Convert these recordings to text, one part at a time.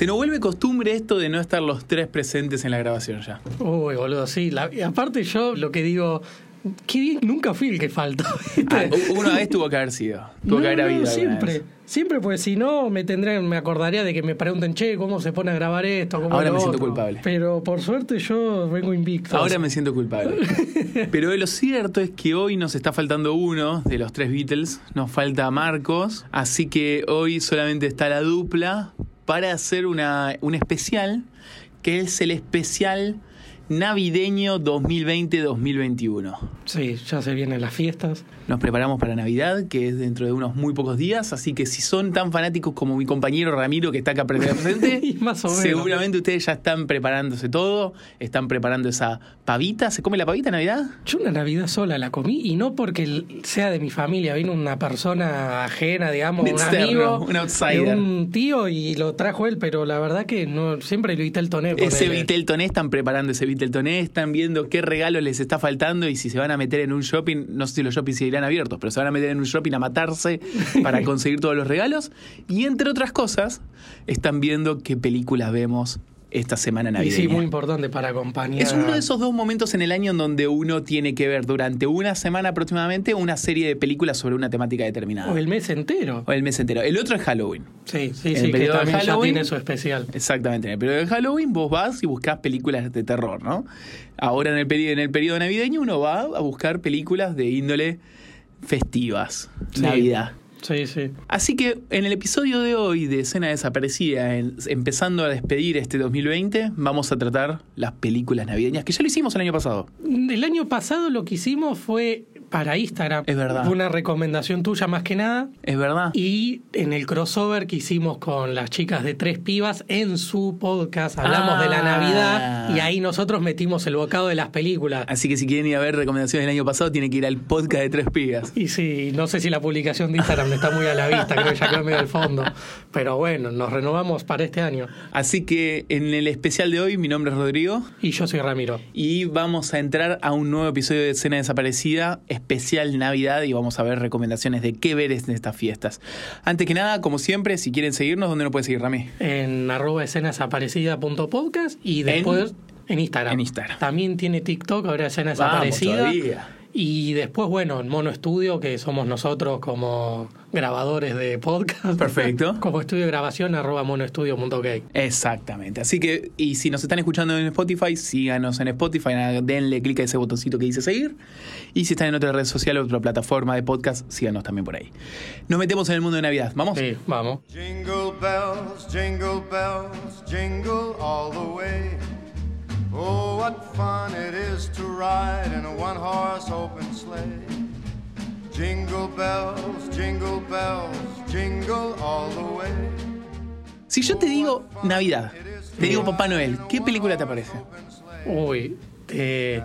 Se nos vuelve costumbre esto de no estar los tres presentes en la grabación ya. Uy, boludo, sí. La- aparte yo lo que digo, qué bien, nunca fui el que faltó. Ah, una vez tuvo que haber sido. Tuvo No, que haber habido. siempre. vez. Siempre, pues si no, me tendré, me acordaría de que me pregunten, che, ¿cómo se pone a grabar esto? ¿Cómo Ahora me siento otro?". culpable. Pero por suerte yo vengo invicto. Ahora me siento culpable. Pero lo cierto es que hoy nos está faltando uno de los tres Beatles. Nos falta Marcos. Así que hoy solamente está la dupla para hacer una, un especial que es el especial navideño 2020-2021. Sí, ya se vienen las fiestas. Nos preparamos para Navidad, que es dentro de unos muy pocos días, así que si son tan fanáticos como mi compañero Ramiro, que está acá presente, Y más o menos. seguramente ustedes ya están preparándose todo, están preparando esa pavita. ¿Se come la pavita en Navidad? Yo una Navidad sola la comí y no porque sea de mi familia, vino una persona ajena, digamos, Un un, externo, amigo, un outsider. de un tío y lo trajo él, pero la verdad que no siempre lo el toné. Ese ponele. Viteltoné están preparando ese Viteltoné, están viendo qué regalo les está faltando y si se van a meter en un shopping, no sé si los shoppings seguirán abiertos, pero se van a meter en un shopping a matarse para conseguir todos los regalos. Y entre otras cosas, están viendo qué películas vemos esta semana Y navideña. sí, muy importante para acompañar. Es uno de esos dos momentos en el año en donde uno tiene que ver durante una semana aproximadamente una serie de películas sobre una temática determinada. O el mes entero. O el mes entero. El otro es Halloween. Sí, sí, En el sí, que periodo de también ya Halloween- tiene su especial. Exactamente. En el periodo de Halloween vos vas y buscas películas de terror, ¿no? Ahora en el, peri- en el periodo navideño uno va a buscar películas de índole festivas. Sí. Navidad. Sí, sí. Así que en el episodio de hoy de Escena Desaparecida, en- empezando a despedir este 2020, vamos a tratar las películas navideñas, que ya lo hicimos el año pasado. El año pasado lo que hicimos fue para Instagram. Es verdad. Fue una recomendación tuya más que nada. ¿Es verdad? Y en el crossover que hicimos con las chicas de Tres Pibas en su podcast, hablamos de la Ah. Navidad y ahí nosotros metimos el bocado de las películas. Así que si quieren ir a ver recomendaciones del año pasado, tienen que ir al podcast de Tres Pigas. Y sí, no sé si la publicación de Instagram está muy a la vista, creo que ya quedó medio al fondo. Pero bueno, nos renovamos para este año. Así que en el especial de hoy, mi nombre es Rodrigo. Y yo soy Ramiro. Y vamos a entrar a un nuevo episodio de Escena Desaparecida, especial Navidad, y vamos a ver recomendaciones de qué ver en estas fiestas. Antes que nada, como siempre, si quieren seguirnos, ¿dónde nos puede seguir, Rami? En arroba escenadesaparecida.podcast y después en, Instagram. en Instagram. También tiene TikTok, ahora escena Vamos desaparecida. todavía. Y después, bueno, en Mono Estudio, que somos nosotros como grabadores de podcast. Perfecto. como estudio de grabación, arroba monoestudio.ok. Exactamente. Así que, y si nos están escuchando en Spotify, síganos en Spotify, denle clic a ese botoncito que dice seguir. Y si están en otra red social o otra plataforma de podcast, síganos también por ahí. Nos metemos en el mundo de Navidad. ¿Vamos? Sí, vamos. Jingle bells, jingle bells, jingle all the way. Oh, what fun it is to ride in a one horse open sleigh. Jingle bells, jingle bells, jingle all the way. Si yo te digo Navidad, te digo Papá Noel, ¿qué película te aparece? Uy, te-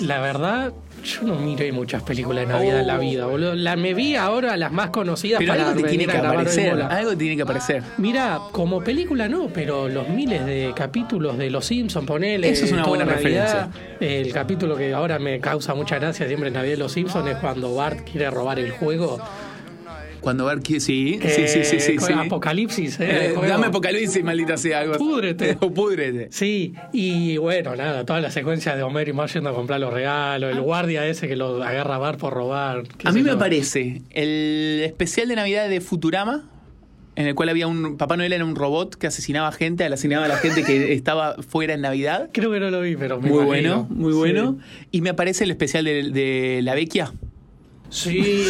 la verdad, yo no miré muchas películas de Navidad en la vida, boludo. La me vi ahora las más conocidas Pero para algo te tiene que aparecer. Algo te tiene que aparecer. Mira, como película no, pero los miles de capítulos de Los Simpsons, ponele. Eso es una buena Navidad. El capítulo que ahora me causa mucha gracia siempre en Navidad de Los Simpsons es cuando Bart quiere robar el juego. Cuando que sí, sí, sí, sí, sí, Eh, sí. Apocalipsis, eh, Eh, dame apocalipsis, maldita sea algo. Púdrete. O púdrete. Sí, y bueno, nada, toda la secuencia de Homer y Marge yendo a comprar los regalos, el guardia ese que lo agarra a Bart por robar. A mí me yo. parece el especial de Navidad de Futurama, en el cual había un. Papá Noel era un robot que asesinaba gente, asesinaba a la gente que estaba fuera en Navidad. Creo que no lo vi, pero me Muy imagino. bueno, muy Sí. bueno. Y me aparece el especial de, de La Vecchia. Sí,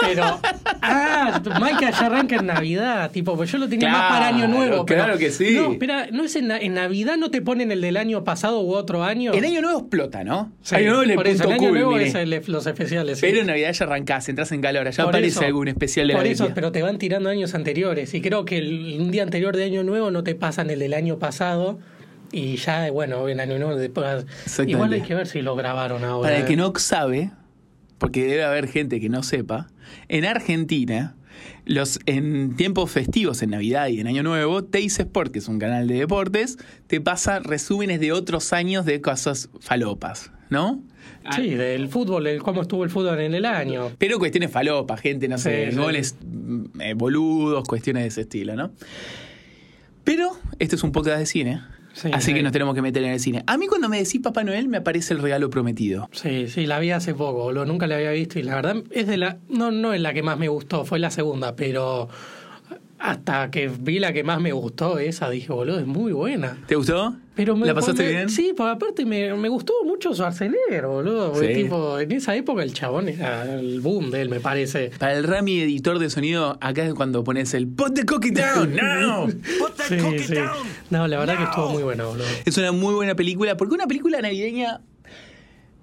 pero. Ah, Mike ya arranca en Navidad, tipo, pues yo lo tenía más para Año Nuevo. pero- claro que sí. No, espera, ¿no es en, na- en Navidad no te ponen el del año pasado u otro año? En Año Nuevo explota, ¿no? Sí, Año Nuevo el por eso, en Año Nuevo es el- los especiales. sí. Pero en Navidad ya arrancás, entras en calor. Ya Por aparece eso, algún especial de Por La eso, pero te van tirando años anteriores. Y creo que el- un día anterior de Año Nuevo no te pasan el del año pasado. Y ya, bueno, en Año Nuevo después. Igual hay que ver si lo grabaron ahora. Para el que eh. no sabe, porque debe haber gente que no sepa, en Argentina, los, en tiempos festivos, en Navidad y en Año Nuevo, Teis Sport, que es un canal de deportes, te pasa resúmenes de otros años de cosas falopas, ¿no? Sí, del fútbol, el, cómo estuvo el fútbol en el año. Pero cuestiones falopas, gente, no sé, Sí, sí. goles mm, eh, boludos, cuestiones de ese estilo, ¿no? Pero este es un podcast de cine. Sí, así que nos tenemos que meter en el cine. A mí cuando me decís Papá Noel me aparece el regalo prometido. Sí, sí, la vi hace poco, boludo. Nunca la había visto y la verdad es de la. No, no es la que más me gustó, fue la segunda, pero hasta que vi la que más me gustó, esa dije, boludo, es muy buena. ¿Te gustó? Pero me, ¿La pasaste me- bien? Sí, porque aparte me, me gustó mucho Schwarzenegger, boludo. Porque Sí. tipo, en esa época el chabón era el boom de él, me parece. Para el Rami editor de sonido, acá es cuando pones el Put the cookie down now. Sí, sí. No, la verdad que estuvo muy buena, boludo. Es una muy buena película, porque una película navideña.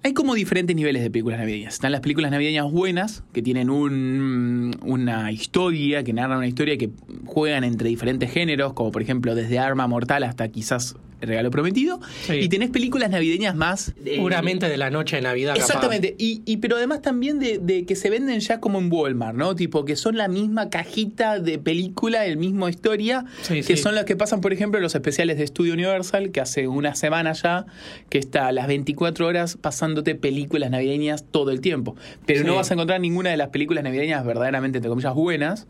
Hay como diferentes niveles de películas navideñas. Están las películas navideñas buenas, que tienen un, una historia, que narran una historia que juegan entre diferentes géneros, como por ejemplo desde Arma Mortal hasta quizás El Regalo Prometido. Sí. Y tenés películas navideñas más. eh, Puramente de la noche de Navidad. Exactamente, y, y pero además también de, de que se venden ya como en Walmart, ¿no? Tipo que son la misma cajita de película, el mismo historia, Sí, que sí. son las que pasan, por ejemplo, en los especiales de Studio Universal, que hace una semana ya, que está a las 24 horas pasándote películas navideñas todo el tiempo. Pero no vas a encontrar ninguna de las películas navideñas verdaderamente, entre comillas, buenas.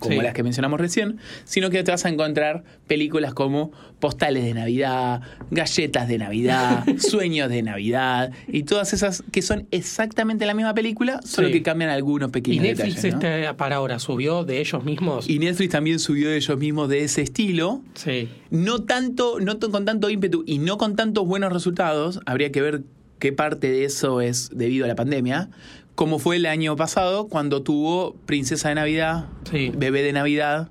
Como Sí. las que mencionamos recién, sino que te vas a encontrar películas como postales de Navidad, galletas de Navidad, sueños de Navidad y todas esas que son exactamente la misma película, solo Sí. que cambian algunos Y pequeños Netflix detalles. ¿no? este, para ahora subió de ellos mismos. Y Netflix también subió de ellos mismos de ese estilo. Sí. No tanto, no con tanto ímpetu y no con tantos buenos resultados. Habría que ver qué parte de eso es debido a la pandemia. Como fue el año pasado cuando tuvo Princesa de Navidad, Sí. Bebé de Navidad.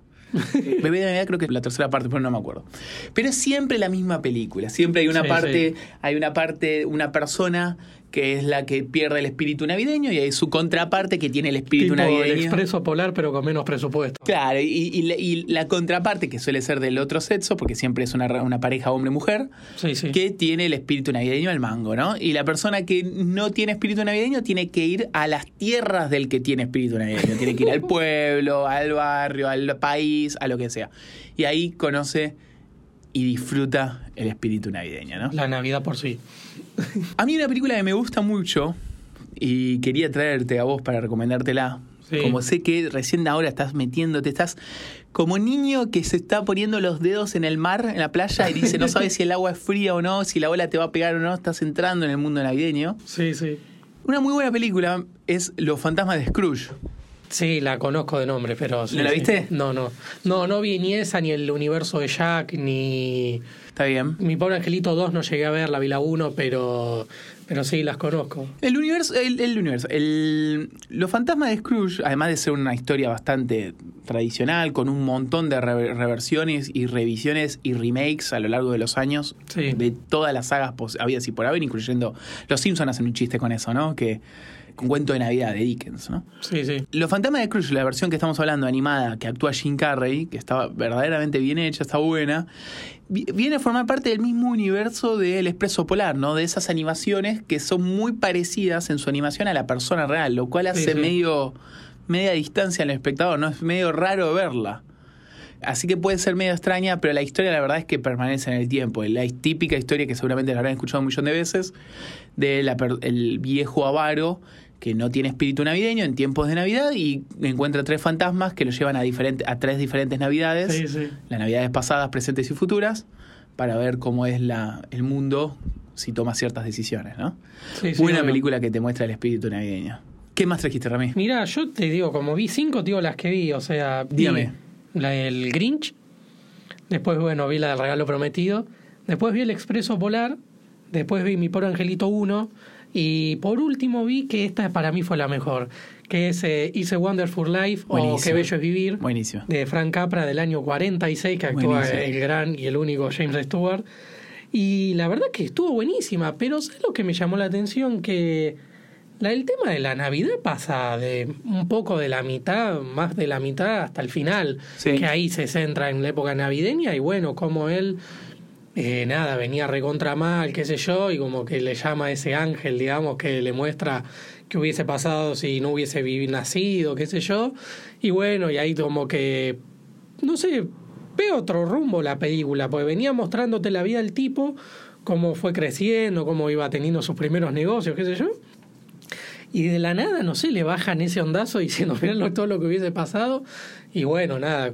Bebé de Navidad creo que es la tercera parte, pero no me acuerdo. Pero es siempre la misma película. Siempre hay una Sí, parte, sí. hay una parte, una persona que es la que pierde el espíritu navideño y hay su contraparte que tiene el espíritu Tipo el navideño. expreso polar, pero con menos presupuesto. Claro, y, y la- y la contraparte, que suele ser del otro sexo, porque siempre es una, una pareja hombre-mujer, Sí, sí. que tiene el espíritu navideño al mango, ¿no? Y la persona que no tiene espíritu navideño tiene que ir a las tierras del que tiene espíritu navideño. Tiene que ir al pueblo, al barrio, al país, a lo que sea. Y ahí conoce y disfruta el espíritu navideño, ¿no? La Navidad por sí. A mí una película que me gusta mucho y quería traerte a vos para recomendártela. Sí. Como sé que recién ahora estás metiéndote, estás como niño que se está poniendo los dedos en el mar, en la playa, y dice, no sabes si el agua es fría o no, si la ola te va a pegar o no, estás entrando en el mundo navideño. Sí, sí. Una muy buena película es Los fantasmas de Scrooge. Sí, la conozco de nombre, pero... sí, ¿No la sí. viste? No, no. No, no vi ni esa, ni el universo de Jack, ni... Está bien. Mi pobre Angelito 2 no llegué a ver, la vi la 1, pero... Pero sí, las conozco. El universo, el, el universo, el- los fantasmas de Scrooge, además de ser una historia bastante tradicional, con un montón de re- reversiones y revisiones y remakes a lo largo de los años, Sí. de todas las sagas habidas y por haber, incluyendo Los Simpsons hacen un chiste con eso, ¿no? Que cuento de Navidad de Dickens, ¿no? Sí, sí. Los fantasmas de Scrooge, la versión que estamos hablando, animada, que actúa Jim Carrey, que está verdaderamente bien hecha, está buena, vi- viene a formar parte del mismo universo del Expreso Polar, ¿no? De esas animaciones que son muy parecidas en su animación a la persona real, lo cual hace sí. medio media distancia al espectador, ¿no? Es medio raro verla. Así que puede ser medio extraña, pero la historia la verdad es que permanece en el tiempo. La típica historia que seguramente la habrán escuchado un millón de veces, del viejo avaro que no tiene espíritu navideño en tiempos de Navidad y encuentra tres fantasmas que lo llevan a, diferente, a tres diferentes Navidades, Sí, sí. las Navidades pasadas, presentes y futuras, para ver cómo es la, el mundo si toma ciertas decisiones, ¿no? Sí, Buena bueno. película que te muestra el espíritu navideño. ¿Qué más trajiste, Rami? Mira, yo te digo, como vi cinco, digo las que vi, o sea, vi Dígame. la del Grinch, después, bueno, vi la del Regalo Prometido, después vi el Expreso Polar, después vi Mi Pobre Angelito 1, y por último vi que esta para mí fue la mejor, que es eh, It's a Wonderful Life o. Qué Bello es Vivir, Buenísimo. de Frank Capra del año 46, que actúa Buenísimo. el gran y el único James Stewart. Y la verdad que estuvo buenísima, pero ¿sabes lo que me llamó la atención? Que la, el tema de la Navidad pasa de un poco de la mitad, más de la mitad hasta el final, Sí. que ahí se centra en la época navideña y bueno, como él, eh, nada, venía recontra mal, qué sé yo, y como que le llama ese ángel, digamos, que le muestra que hubiese pasado si no hubiese nacido, qué sé yo, y bueno, y ahí como que, no sé, ve otro rumbo la película, porque venía mostrándote la vida del tipo, cómo fue creciendo, cómo iba teniendo sus primeros negocios, qué sé yo. Y de la nada, no sé, le bajan ese ondazo diciendo, mirá todo lo que hubiese pasado. Y bueno, nada,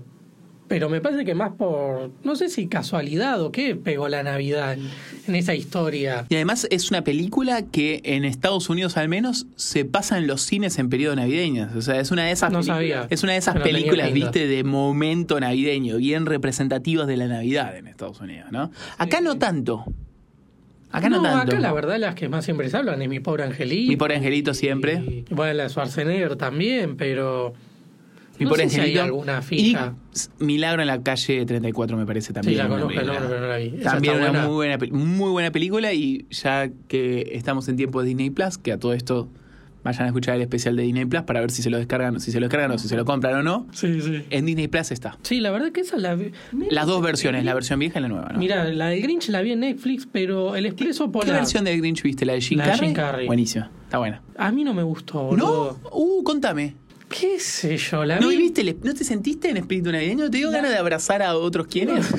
pero me parece que más por, no sé si casualidad o qué, pegó la Navidad en, en esa historia. Y además es una película que en Estados Unidos al menos se pasa en los cines en periodo navideño. O sea, es una de esas No sabía. es una de esas películas, viste, de momento navideño, bien representativas de la Navidad en Estados Unidos, ¿no? Acá no tanto. Acá no, tanto. acá la verdad las que más siempre se hablan es Mi Pobre Angelito. Mi pobre angelito siempre. Y, bueno, la de Schwarzenegger también, pero... No sé si alguna fija. Y Milagro en la calle 34 me parece también. Sí, la conozco pero no la vi. También una buena. muy buena, muy buena película y ya que estamos en tiempo de Disney Plus, que a todo esto vayan a escuchar el especial de Disney Plus para ver si se lo descargan, si se lo descargan o si se lo compran o no. Sí, sí. En Disney Plus está. Sí, la verdad que esa la vi. Las dos versiones, la versión vieja y la nueva, ¿no? Mira, la del Grinch la vi en Netflix, pero el Expreso ¿Qué Polar. versión de Grinch viste? ¿La de Jim La de Carrey? Jim Carrey. Buenísima, está buena. A mí no me gustó, ¿No? Uh, contame. ¿Qué sé yo? La ¿No, vi. viviste el- ¿No te sentiste en espíritu navideño? ¿Te dio ganas de abrazar a otros quienes?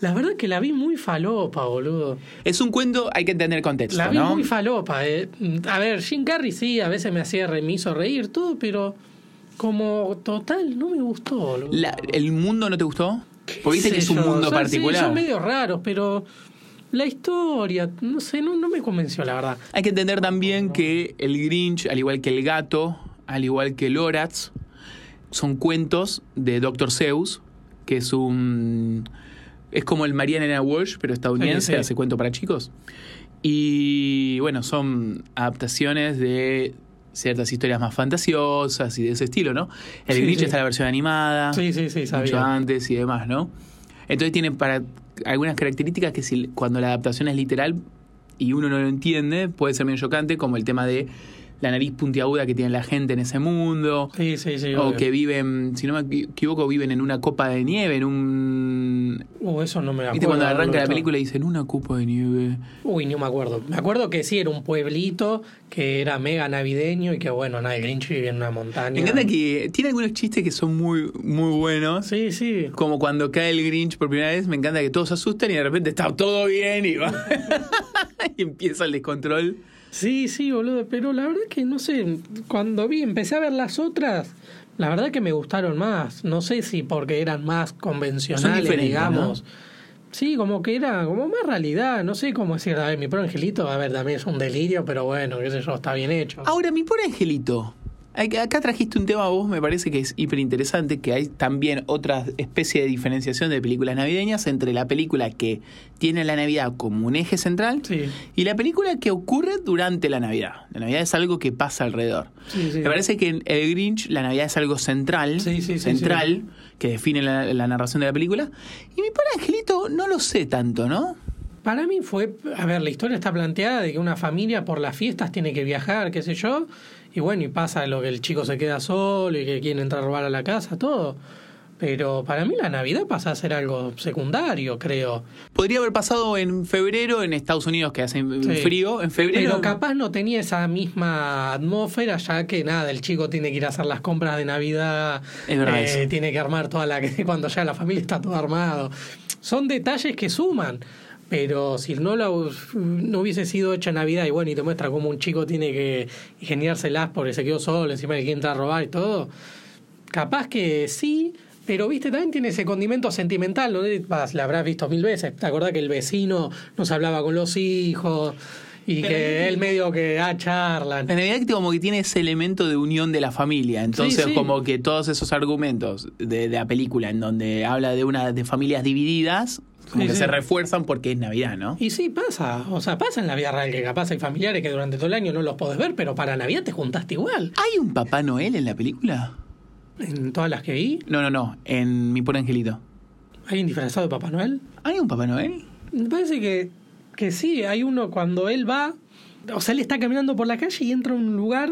La verdad que la vi muy falopa, boludo. Es un cuento, hay que entender el contexto, La vi ¿no? muy falopa. eh. A ver, Jim Carrey sí, a veces me hacía re, me hizo reír todo, pero como total no me gustó, boludo. La- ¿El mundo no te gustó? Porque viste que es un yo, mundo particular. son medio raros, pero la historia, no sé, no, no me convenció, la verdad. Hay que entender también que el Grinch, al igual que el gato, al igual que Loratz, son cuentos de Dr. Seuss, que es un... Es como el Marianne Anna Walsh, pero estadounidense, Sí, sí. hace cuento para chicos. Y bueno, son adaptaciones de ciertas historias más fantasiosas y de ese estilo, ¿no? El Sí, Grinch sí. está la versión animada. Sí, sí, sí, mucho sabía. antes y demás, ¿no? Entonces tiene para algunas características que si cuando la adaptación es literal y uno no lo entiende, puede ser medio chocante, como el tema de la nariz puntiaguda que tiene la gente en ese mundo, Sí, sí, sí. o obvio. que viven, si no me equivoco, viven en una copa de nieve, en un... Uh, eso no me acuerdo. ¿Viste cuando arranca la película y dicen una copa de nieve? Uy, no me acuerdo. Me acuerdo que sí, era un pueblito que era mega navideño y que bueno, nada, el Grinch vivía en una montaña. Me encanta que tiene algunos chistes que son muy, muy buenos. Sí, sí. Como cuando cae el Grinch por primera vez, me encanta que todos se asustan y de repente está todo bien y, va- y empieza el descontrol. Sí, sí, boludo. Pero la verdad que no sé, cuando vi, empecé a ver las otras, la verdad que me gustaron más. No sé si porque eran más convencionales, digamos. Sí, como que era como más realidad, no sé cómo decir, a ver, mi pro angelito, a ver, también es un delirio, pero bueno, qué sé yo, está bien hecho. Ahora, mi pobre angelito. Acá trajiste un tema vos, me parece que es hiper interesante, que hay también otra especie de diferenciación de películas navideñas entre la película que tiene la Navidad como un eje central Sí, y la película que ocurre durante la Navidad. La Navidad es algo que pasa alrededor. sí, sí. Me parece que en El Grinch la Navidad es algo central, central, que define la, la narración de la película. Y mi pobre angelito no lo sé tanto, ¿no? Para mí fue, a ver, la historia está planteada de que una familia por las fiestas tiene que viajar, qué sé yo, y bueno, y pasa lo que el chico se queda solo y que quiere entrar a robar a la casa, todo. Pero para mí la Navidad pasa a ser algo secundario, creo. Podría haber pasado en febrero en Estados Unidos, que hace Sí. frío. En febrero. Pero capaz no tenía esa misma atmósfera, ya que nada, el chico tiene que ir a hacer las compras de Navidad, eh, tiene que armar toda la cuando ya la familia está todo armado. Son detalles que suman. Pero si no, lo, no hubiese sido hecha Navidad y bueno, y te muestra cómo un chico tiene que ingeniárselas porque se quedó solo, encima de que entra a robar y todo, capaz que sí, pero viste, también tiene ese condimento sentimental, ¿no? Vas, la habrás visto mil veces. ¿Te acordás que el vecino no se hablaba con los hijos? Y Pero que él medio que, ah, charlan. La Navidad como que tiene ese elemento de unión de la familia. Entonces, Sí, sí. como que todos esos argumentos de, de la película en donde habla de una de familias divididas, como Sí, que sí. se refuerzan porque es Navidad, ¿no? Y sí, pasa. O sea, pasa en la vida real que capaz hay familiares que durante todo el año no los podés ver, pero para Navidad te juntaste igual. ¿Hay un Papá Noel en la película? En todas las que vi, No, no, no. En Mi Pobre Angelito. hay un disfrazado de Papá Noel. ¿Hay un Papá Noel? Me parece que, que sí, hay uno cuando él va, o sea, él está caminando por la calle y entra a un lugar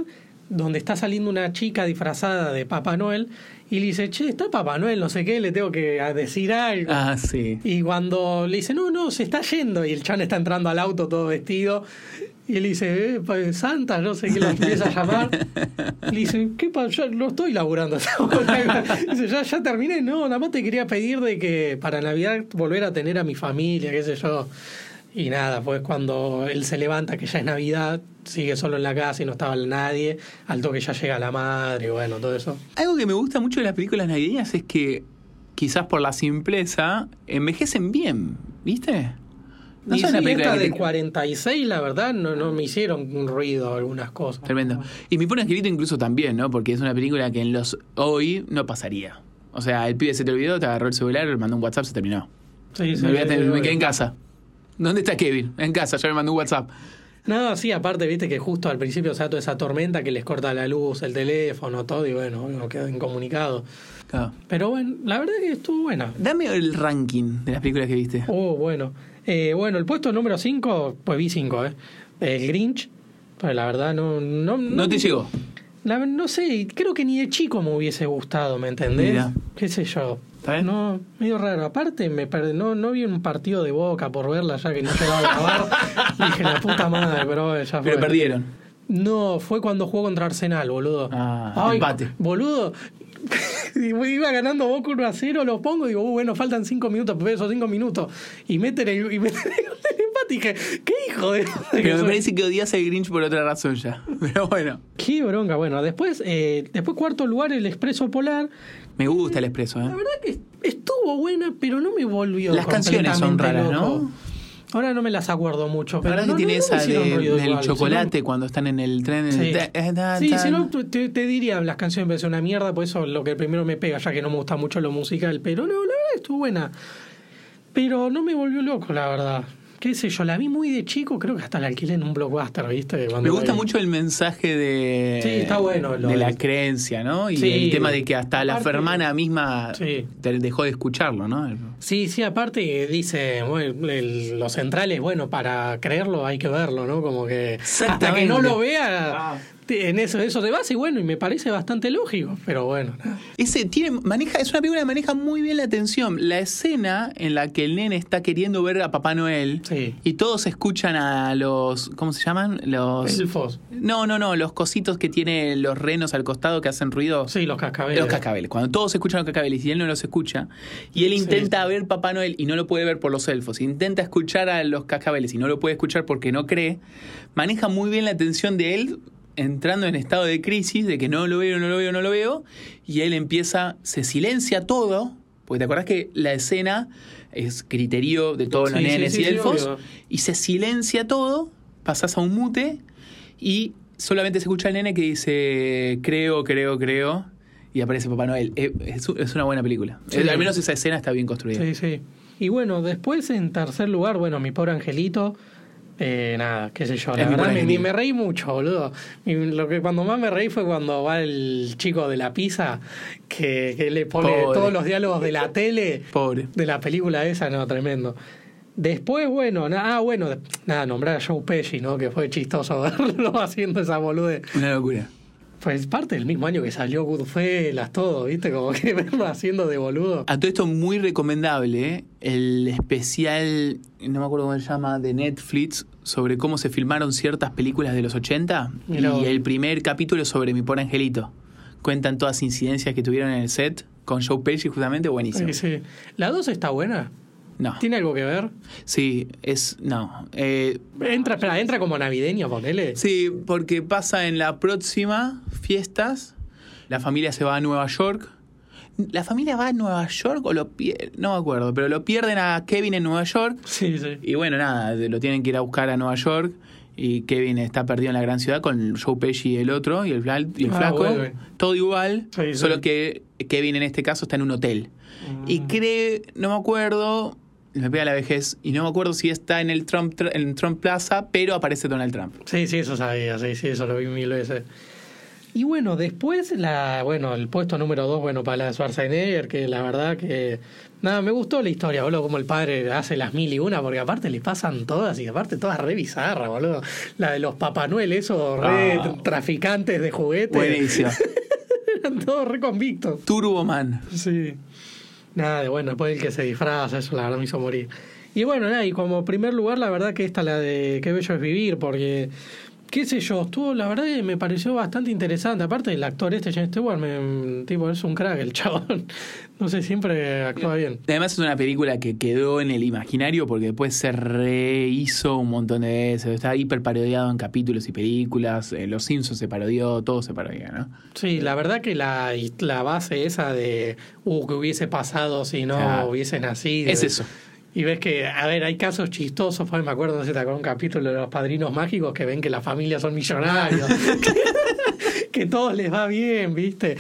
donde está saliendo una chica disfrazada de Papá Noel y le dice, che, está Papá Noel, no sé qué, le tengo que decir algo. Ah, sí. Y cuando le dice, no, no, se está yendo, y el chan está entrando al auto todo vestido, y él dice, eh, pues, Santa, no sé qué, la empieza a llamar. Le dice, ¿qué pasa? No estoy laburando. dice, ya, ya terminé, no, nada más te quería pedir de que para Navidad volver a tener a mi familia, qué sé yo. Y nada, pues cuando él se levanta, que ya es Navidad, sigue solo en la casa y no estaba nadie, al toque ya llega la madre, y bueno, todo eso. Algo que me gusta mucho de las películas navideñas es que, quizás por la simpleza, envejecen bien, ¿viste? No y sí, película esta de te- 46, la verdad, no, no me hicieron un ruido algunas cosas. Tremendo. Y mi pobre angelito incluso también, ¿no? Porque es una película que en los hoy no pasaría. O sea, el pibe se te olvidó, te agarró el celular, le mandó un WhatsApp, se terminó. Sí, sí, me, sí, me quedé en casa. ¿Dónde está Kevin? En casa, ya me mandó un WhatsApp. No, sí, aparte, viste que justo al principio, o sea, toda esa tormenta que les corta la luz, el teléfono, todo, y bueno, uno quedó incomunicado. Claro. Pero bueno, la verdad que estuvo buena. Dame el ranking de las películas que viste. Oh, bueno. Eh, bueno, el puesto número 5, pues vi 5, ¿eh? El Grinch. Pues la verdad no... No, No te llegó. La- no sé, creo que ni de chico me hubiese gustado, ¿me entendés? Mira. ¿Qué sé yo? ¿Está bien? No, medio raro. Aparte, me perdí, no, no vi un partido de boca por verla ya que no llegaba a grabar. Dije, la puta madre, pero bueno, ya fue. Pero perdieron. No, fue cuando jugó contra Arsenal, boludo. Ah, empate. Boludo. Iba ganando Boca 1 a 0, lo pongo y digo, uh, bueno, faltan 5 minutos, pero esos 5 minutos. Y meten el, y meten el empate. Y dije, ¿qué hijo de.? Pero me parece que odias al Grinch por otra razón ya. Pero bueno. Qué bronca. Bueno, después, eh, después cuarto lugar, el Expreso Polar. Me gusta el expreso, La ¿eh? verdad que estuvo buena, pero no me volvió. Las canciones son raras, loco. ¿no? Ahora no me las acuerdo mucho, pero verdad no, que tiene no- esa de- del igual, chocolate cuando están en el tren. en Sí, el ta- eh, ta- sí si no, te, te diría las canciones me parecen una mierda, por eso lo que primero me pega, ya que no me gusta mucho lo musical, pero no, la verdad estuvo buena. Pero no me volvió loco, la verdad. Qué sé yo, la vi muy de chico, creo que hasta la alquilé en un blockbuster, ¿viste? Cuando Me gusta vi. mucho el mensaje de, Sí, está bueno lo de la creencia, ¿no? Y Sí, el tema de que hasta la hermana misma Sí. te dejó de escucharlo, ¿no? Sí, sí, aparte dice, bueno, el- los centrales, bueno, para creerlo hay que verlo, ¿no? Como que hasta que no lo vea, te- en eso, eso te basa y bueno, y me parece bastante lógico, pero bueno. nada. Ese tiene, maneja, es una película que maneja muy bien la atención. La escena en la que el nene está queriendo ver a Papá Noel Sí. y todos escuchan a los. ¿Cómo se llaman? Los. Elfos. No, no, no, los cositos que tiene los renos al costado que hacen ruido. Sí, los cascabeles. Los cascabeles. Cuando todos escuchan los cascabeles y él no los escucha, y él Sí. intenta ver Papá Noel y no lo puede ver por los elfos, intenta escuchar a los cascabeles y no lo puede escuchar porque no cree, maneja muy bien la atención de él entrando en estado de crisis, de que no lo veo, no lo veo, no lo veo, y él empieza, se silencia todo, porque te acordás que la escena es criterio de todos los Sí, nenes sí, y elfos, y se silencia todo, pasas a un mute y solamente se escucha el nene que dice creo, creo, creo y aparece Papá Noel. Eh, Es, una buena película. Eh, Al menos esa escena está bien construida. Sí, sí. Y bueno, después en tercer lugar, bueno, mi pobre angelito. Eh, nada, qué sé yo, la verdad pobre me, reí mucho, boludo. Y lo que cuando más me reí fue cuando va el chico de la pizza que, que le pone Pobre. todos los diálogos de la tele Pobre. de la película esa, no, tremendo. Después, bueno, ah, bueno, nada, nombrar a Joe Pesci, ¿no? Que fue chistoso verlo haciendo esa bolude. Una locura. Pues parte del mismo año que salió Goodfellas, todo, ¿viste? Como que verlo haciendo de boludo. A todo esto muy recomendable ¿eh? el especial, no me acuerdo cómo se llama, de Netflix sobre cómo se filmaron ciertas películas de los 80 Mirá vos. y el primer capítulo sobre mi pobre angelito. Cuentan todas las incidencias que tuvieron en el set con Joe Pesci justamente, buenísimo. Sí, sí. ¿La 2 está buena? No. ¿Tiene algo que ver? Sí, es no. Eh, Entra, espera, entra como navideña, ponele. Sí, porque pasa en la próxima fiestas, la familia se va a Nueva York. ¿La familia va a Nueva York o lo pierden? No me acuerdo, pero lo pierden a Kevin en Nueva York. Sí, sí. Y bueno, nada, lo tienen que ir a buscar a Nueva York. Y Kevin está perdido en la gran ciudad con Joe Pesci y el otro, y el, y el Ah, flaco. Todo igual, Sí, sí. solo que Kevin en este caso está en un hotel. Y cree, no me acuerdo, me pega la vejez, y no me acuerdo si está en el Trump, en Trump Plaza, pero aparece Donald Trump. Sí, sí, eso sabía, sí, sí, eso lo vi mil veces. Y bueno, después la, bueno, el puesto número dos, bueno, para la de Schwarzenegger, que la verdad que nada, me gustó la historia, boludo, como el padre hace las mil y una, porque aparte le pasan todas y aparte todas re bizarras, boludo. La de los Papá Noel, esos re Ah. traficantes de juguetes. Buenísimo. Eran todos re convictos. Turboman. Sí. Nada, de bueno, después el que se disfraza, eso la verdad me hizo morir. Y bueno, nada, y como primer lugar, la verdad que esta, la de Qué bello es vivir, porque qué sé yo, estuvo, la verdad que me pareció bastante interesante. Aparte, el actor este, James Stewart, me, tipo, es un crack el chabón. No sé, siempre actúa bien. Además es una película que quedó en el imaginario porque después se rehizo un montón de veces. Está hiper parodiado en capítulos y películas. eh, Los Simpsons se parodió, todo se parodia, ¿no? Sí, la verdad que la, la base esa de, uh, que hubiese pasado si no Claro. hubiese nacido. Es eso. Y ves que, a ver, hay casos chistosos, pues, me acuerdo, te acuerdas un capítulo de los padrinos mágicos que ven que las familias son millonarios. que todos les va bien, ¿viste?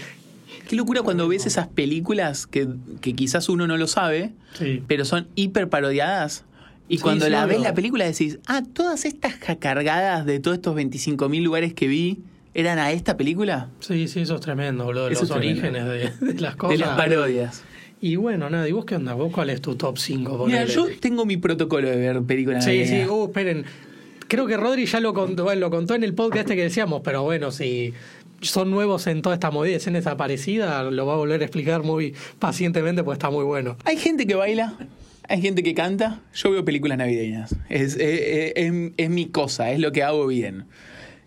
Qué locura cuando ves esas películas que, que quizás uno no lo sabe, Sí. pero son hiper parodiadas. Y Sí, cuando la ves la película decís, ah, todas estas jacargadas de todos estos 25.000 lugares que vi eran a esta película. Sí, sí, eso es tremendo, boludo. Los es orígenes de, de las cosas. De las parodias. Y bueno, nada, ¿y vos qué onda? ¿Vos cuál es tu top 5? Mira, yo tengo mi protocolo de ver películas Sí, sí, uh, esperen. Creo que Rodri ya lo contó, bueno, lo contó en el podcast este que decíamos, pero bueno, si son nuevos en toda esta movida de escena desaparecida, lo va a volver a explicar muy pacientemente, pues está muy bueno. Hay gente que baila, hay gente que canta. Yo veo películas navideñas. Es, es- es- es mi cosa, es lo que hago bien.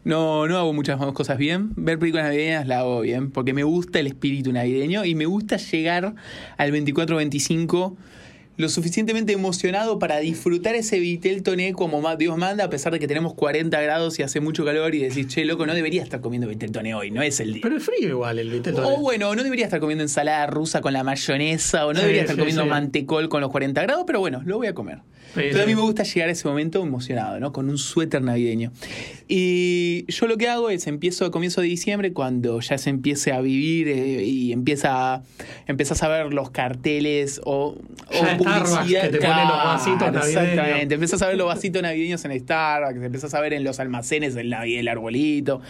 No, no hago muchas cosas bien. Ver películas navideñas la hago bien, porque me gusta el espíritu navideño y me gusta llegar al 24-25 lo suficientemente emocionado para disfrutar ese vitel toné como ma- Dios manda, a pesar de que tenemos 40 grados y hace mucho calor y decís, che, loco, no debería estar comiendo vitel toné hoy, no es el día. Pero es frío igual el Vitel O bueno, no debería estar comiendo ensalada rusa con la mayonesa, o no Sí, debería estar sí, comiendo sí. mantecol con los 40 grados, pero bueno, lo voy a comer. A mí me gusta llegar a ese momento emocionado, ¿no? Con un suéter navideño. Y yo lo que hago es, empiezo a comienzo de diciembre, cuando ya se empiece a vivir eh, y empieza a, empiezas a ver los carteles o, Starbucks, que te pone los vasitos navideños. Exactamente, empiezas a ver los vasitos navideños en Starbucks, empiezas a ver en los almacenes el, el arbolito.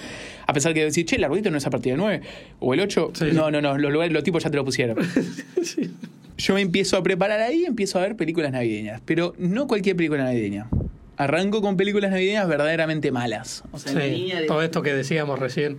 A pesar que decís, che, el arbolito no es a partir del 9 o el 8. Sí. No, no, no, los, lugares- los tipos ya te lo pusieron. Yo me empiezo a preparar ahí, empiezo a ver películas navideñas, pero no cualquier película navideña. Arranco con películas navideñas verdaderamente malas. O sea, la de- todo esto que decíamos recién.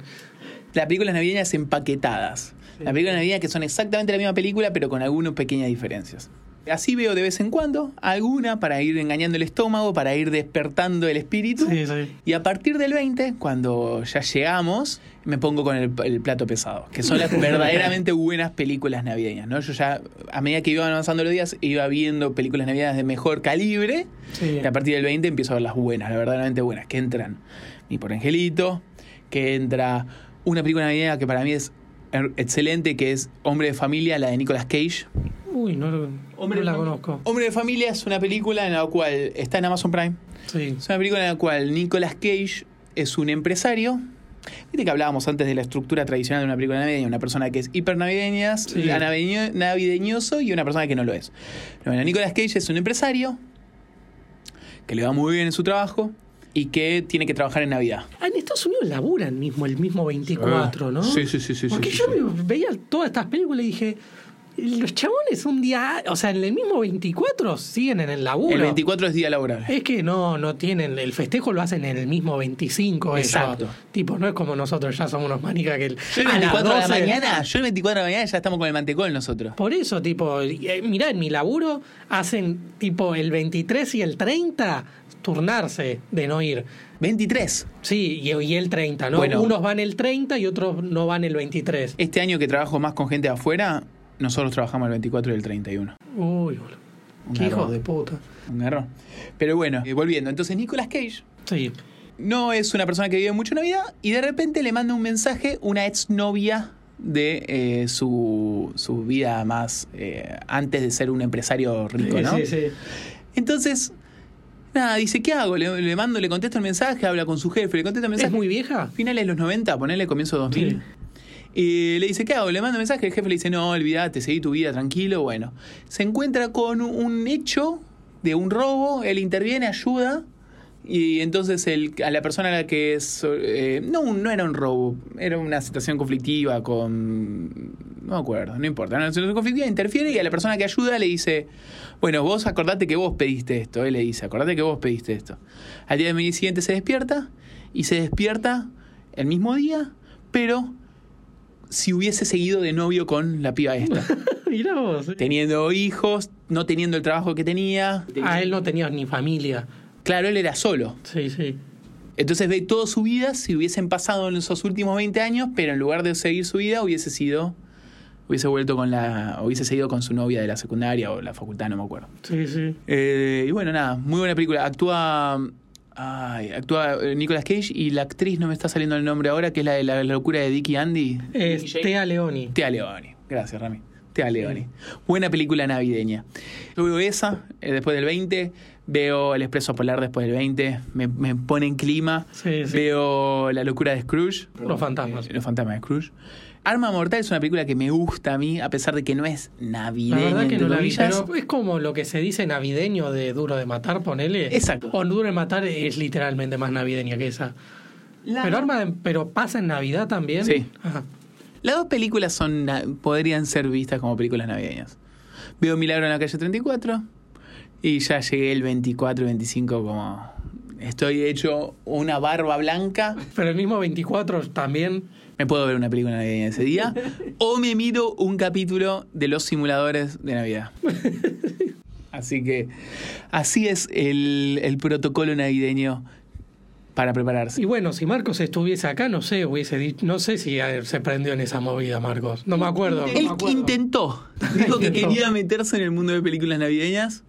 las películas navideñas empaquetadas. Las películas navideñas que son exactamente la misma película, pero con algunas pequeñas diferencias. Así veo de vez en cuando alguna para ir engañando el estómago, para ir despertando el espíritu. Sí, sí. Y a partir del 20, cuando ya llegamos, me pongo con el, el plato pesado, que son las verdaderamente buenas películas navideñas. ¿no? Yo ya, a medida que iban avanzando los días, iba viendo películas navideñas de mejor calibre. Sí. Y a partir del 20 empiezo a ver las buenas, las verdaderamente buenas, que entran Mi por Angelito, que entra una película navideña que para mí es er- excelente, que es Hombre de Familia, la de Nicolas Cage. Uy, no, Hombre la conozco. Hombre de Familia es una película en la cual está en Amazon Prime. Sí. Es una película en la cual Nicolas Cage es un empresario. Viste que hablábamos antes de la estructura tradicional de una película navideña, una persona que es hiper navideña, Sí. navideño- navideñoso y una persona que no lo es. Bueno, Nicolas Cage es un empresario que le va muy bien en su trabajo y que tiene que trabajar en Navidad. Ah, en Estados Unidos laburan mismo el mismo 24, ¿no? Sí, sí, sí, sí. Porque sí, yo sí. veía todas estas películas y dije, los chabones un día, o sea, en el mismo 24 siguen en el laburo. El 24 es día laboral. Es que no, no tienen, el festejo lo hacen en el mismo 25. ellos. Exacto. Tipo, no es como nosotros, ya somos unos manicas que el, Yo el a las 24 de la 12 mañana, yo el 24 de la mañana ya estamos con el mantecol nosotros. Por eso, tipo, eh, mirá, en mi laburo hacen tipo el 23 y el 30 turnarse de no ir. 23. Sí, y, y el 30, ¿no? Bueno. Unos van el 30 y otros no van el 23. Este año que trabajo más con gente de afuera, nosotros trabajamos el 24 y el 31. Uy, boludo. Qué hijos de puta. Un error. Pero bueno, eh, volviendo. Entonces Nicolas Cage Sí. no es una persona que vive mucho Navidad y de repente le manda un mensaje una exnovia de eh, su, su vida más eh, antes de ser un empresario rico, ¿no? Sí, sí. Entonces, nada, dice, ¿qué hago? Le, le mando, le contesto el mensaje, habla con su jefe, le contesta el mensaje. ¿Es muy vieja? Finales de los 90, ponele comienzo 2000. Sí. Y le dice, ¿qué hago? Le manda un mensaje, el jefe le dice, no, olvídate, seguí tu vida tranquilo. Bueno, se encuentra con un hecho de un robo, él interviene, ayuda. Y entonces el, a la persona a la que es... eh, no, no era un robo, era una situación conflictiva con... No me acuerdo, no importa. Era una situación conflictiva, interfiere y a la persona que ayuda le dice, bueno, vos acordate que vos pediste esto. Él le dice, acordate que vos pediste esto. Al día siguiente se despierta y se despierta el mismo día, pero si hubiese seguido de novio con la piba esta. Mirá vos. teniendo hijos, no teniendo el trabajo que tenía. A él no tenía ni familia. Claro, él era solo. Sí, sí. Entonces ve toda su vida si hubiesen pasado en esos últimos 20 años, pero en lugar de seguir su vida hubiese sido hubiese vuelto con la hubiese seguido con su novia de la secundaria o la facultad, no me acuerdo. Sí, sí. Eh, y bueno, nada, muy buena película. Actúa ay, actúa eh, Nicolas Cage y la actriz no me está saliendo el nombre ahora, que es la de la, locura de Dicky Andy. Es. Tea Leoni. Tea Leoni. Gracias, Rami. Tea Leoni. Buena película navideña. Luego esa, eh, después del 20. Veo El Expreso Polar después del 20. Me, me pone en clima. Sí, sí. Veo La locura de Scrooge. Los fantasmas. Los fantasmas de Scrooge. Arma Mortal es una película que me gusta a mí, a pesar de que no es La navideña. verdad que entre no la vi, comillas. pero es como lo que se dice navideño de Duro de Matar, ponele. Exacto. O Duro de Matar es literalmente más navideña que esa. La- Pero, arma, pero pasa en Navidad también. Sí. Ajá. Las dos películas son podrían ser vistas como películas navideñas. Veo Milagro en la calle 34 y ya llegué el 24 y 25 como estoy hecho una barba blanca. Pero el mismo 24 también. Me puedo ver una película navideña ese día o me miro un capítulo de los simuladores de Navidad. Así que así es el, el protocolo navideño para prepararse. Y bueno, si Marcos estuviese acá, no sé, hubiese dicho, no sé si se prendió en esa movida, Marcos. No me acuerdo. Él intentó. Dijo que quería meterse en el mundo de películas navideñas.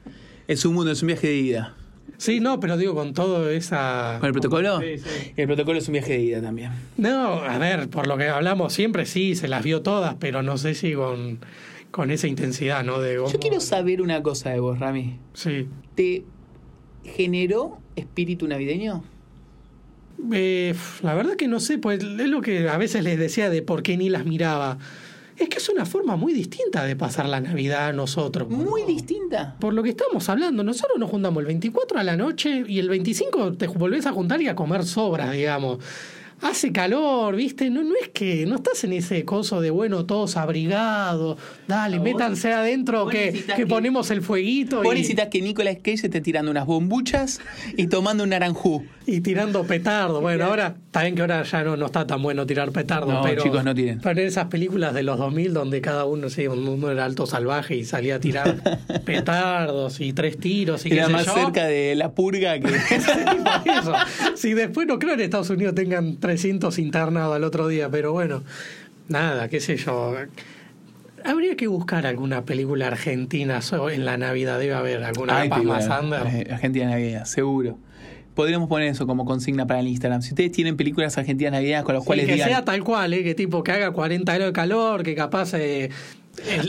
Es un mundo, es un viaje de ida. Sí, no, pero digo, con todo esa. ¿Con el protocolo? Sí, sí. El protocolo es un viaje de ida también. No, a ver, por lo que hablamos siempre sí, se las vio todas, pero no sé si con, con esa intensidad, ¿no? De Yo cómo- quiero saber una cosa de vos, Rami. Sí. ¿Te generó espíritu navideño? Eh, la verdad que no sé, pues es lo que a veces les decía de por qué ni las miraba. Es que es una forma muy distinta de pasar la Navidad a nosotros. Muy distinta. Por lo que estamos hablando, nosotros nos juntamos el 24 a la noche y el 25 te volvés a juntar y a comer sobras, digamos. Hace calor, ¿viste? No, no es que no estás en ese coso de, bueno, todos abrigados, dale, No, vos- métanse adentro vos que, necesitas que que- ponemos el fueguito Vos y, necesitas que Nicolas Cage esté tirando unas bombuchas y tomando un naranjú. y tirando petardo. Bueno, ahora, está bien que ahora ya no, no está tan bueno tirar petardo, No, pero, chicos, no tiren. pero en esas películas de los 2000 donde cada uno, sí, uno era alto salvaje y salía a tirar petardos y tres tiros y qué Era sé más yo. cerca de la purga que... Eso. Si después no creo en Estados Unidos tengan 300 internados al otro día, pero bueno, nada, qué sé yo. Habría que buscar alguna película argentina en la Navidad, debe haber alguna Ay, más under. eh, Argentina navideña, seguro. Podríamos poner eso como consigna para el Instagram. Si ustedes tienen películas argentinas navideñas con las Sí, cuales que digan... sea tal cual, ¿eh? que tipo que haga 40 grados de calor, que capaz eh,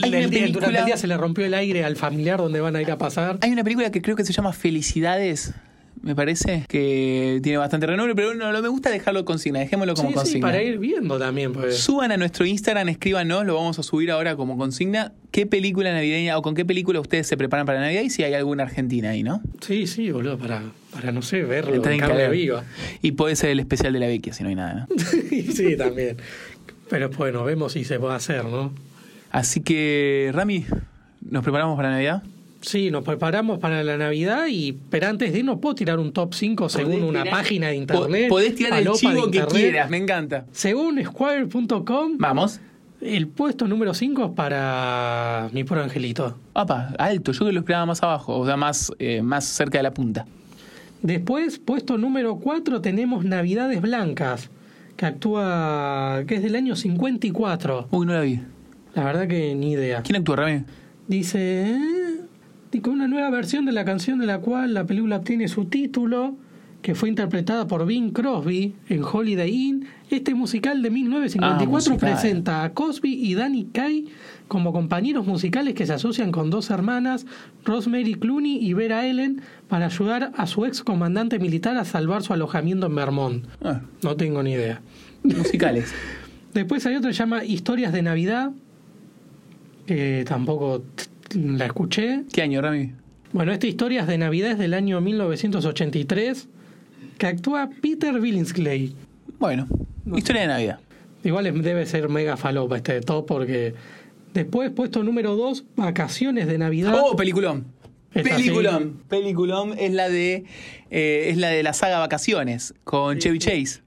el, el durante el día se le rompió el aire al familiar donde van a ir a pasar. Hay una película que creo que se llama Felicidades, me parece, que tiene bastante renombre, pero no, no me gusta dejarlo consigna, dejémoslo como Sí, sí, consigna. para ir viendo también. Pues. Suban a nuestro Instagram, escríbanos, lo vamos a subir ahora como consigna. ¿Qué película navideña o con qué película ustedes se preparan para Navidad y si hay alguna argentina ahí, no? Sí, sí, boludo, para, para no sé, verlo Entrar en carne viva. Y puede ser el especial de la Vecchia si no hay nada, ¿no? sí, también. Pero bueno, vemos si se puede hacer, ¿no? Así que, Rami, ¿nos preparamos para Navidad? Sí, nos preparamos para la Navidad y pero antes de irnos puedo tirar un top 5 según una tirar- página de internet. Podés tirar el chivo que quieras, me encanta. Según squire.com, Vamos. el puesto número 5 es para mi pro angelito. Apa, alto, yo que lo esperaba más abajo, o sea, más, eh, más cerca de la punta. Después, puesto número 4, tenemos Navidades Blancas, que actúa, que es del año 54. Uy, no la vi. La verdad que ni idea. ¿Quién actúa, Rami? Dice, y con una nueva versión de la canción de la cual la película obtiene su título, que fue interpretada por Bing Crosby en Holiday Inn. Este musical de 1954 Ah, musical. presenta a Cosby y Danny Kaye como compañeros musicales que se asocian con dos hermanas, Rosemary Clooney y Vera Ellen, para ayudar a su ex comandante militar a salvar su alojamiento en Vermont. Ah, No tengo ni idea. musicales. Después hay otro que se llama Historias de Navidad, que tampoco la escuché. ¿Qué año, Rami? Bueno, esta historia es de Navidad es del año 1983, que actúa Peter Billingsley. Bueno, historia de Navidad. Igual debe ser mega falopa este de top porque después puesto número 2, Vacaciones de Navidad. Oh, peliculón. Peliculón. Peliculón es la de eh, es la de la saga Vacaciones con Chevy Chase.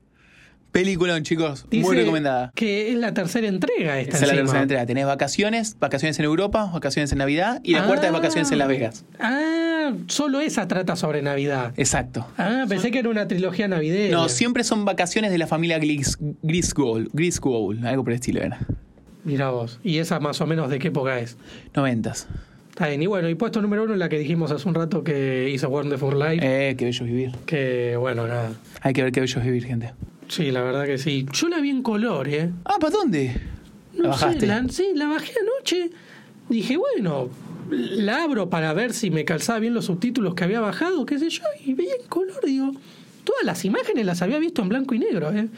Peliculón, chicos. Dice Muy recomendada. Que es la tercera entrega esta es la encima. tercera entrega. Tenés vacaciones, vacaciones en Europa, vacaciones en Navidad y la cuarta es Ah. vacaciones en Las Vegas. Ah, solo esa trata sobre Navidad. Exacto. Ah, pensé que era una trilogía navideña. No, siempre son vacaciones de la familia Gris, Griswold, Griswold, algo por el estilo era. Mira vos. ¿Y esa más o menos de qué época es? Noventas. Está bien. Y bueno, y puesto número uno, la que dijimos hace un rato que hizo Wonderful Life. Eh, qué bello vivir. Que bueno, nada. Hay que ver qué bello vivir, gente. Sí, la verdad que sí. Yo la vi en color, ¿eh? Ah, ¿para dónde? No ¿La bajaste? sé, la, sí, la bajé anoche. Dije, bueno, la abro para ver si me calzaba bien los subtítulos que había bajado, qué sé yo, y veía en color, digo. Todas las imágenes las había visto en blanco y negro, ¿eh?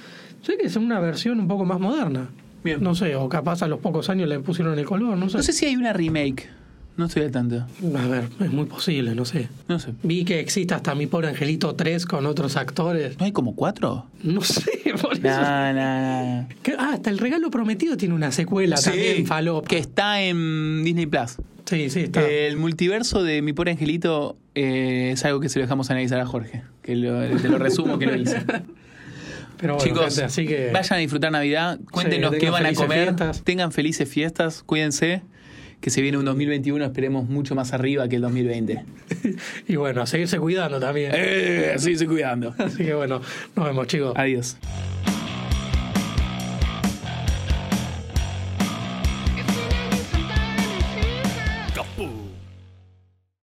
Sé que es una versión un poco más moderna. Bien. No sé, o capaz a los pocos años le pusieron el color, no sé. No sé si hay una remake. No estoy al tanto. A ver, es muy posible, no sé. No sé. Vi que existe hasta mi pobre Angelito 3 con otros actores. ¿No hay como cuatro? No sé, por eso. No, no, no. Que- ah, hasta el regalo prometido tiene una secuela también, falopa. que está en Disney Plus. Sí, sí, está. El multiverso de Mi Pobre Angelito eh, es algo que se lo dejamos analizar a Jorge. Que lo, te lo resumo que lo hice. Pero bueno, Chicos, gente, así que. vayan a disfrutar Navidad. Cuéntenos qué tengan van a felices comer. fiestas. Tengan felices fiestas. Cuídense. Que se viene un 2021, esperemos mucho más arriba que el 2020. Y bueno, a seguirse cuidando también. ¡Eh! Seguirse cuidando. Así que bueno, nos vemos, chicos. Adiós.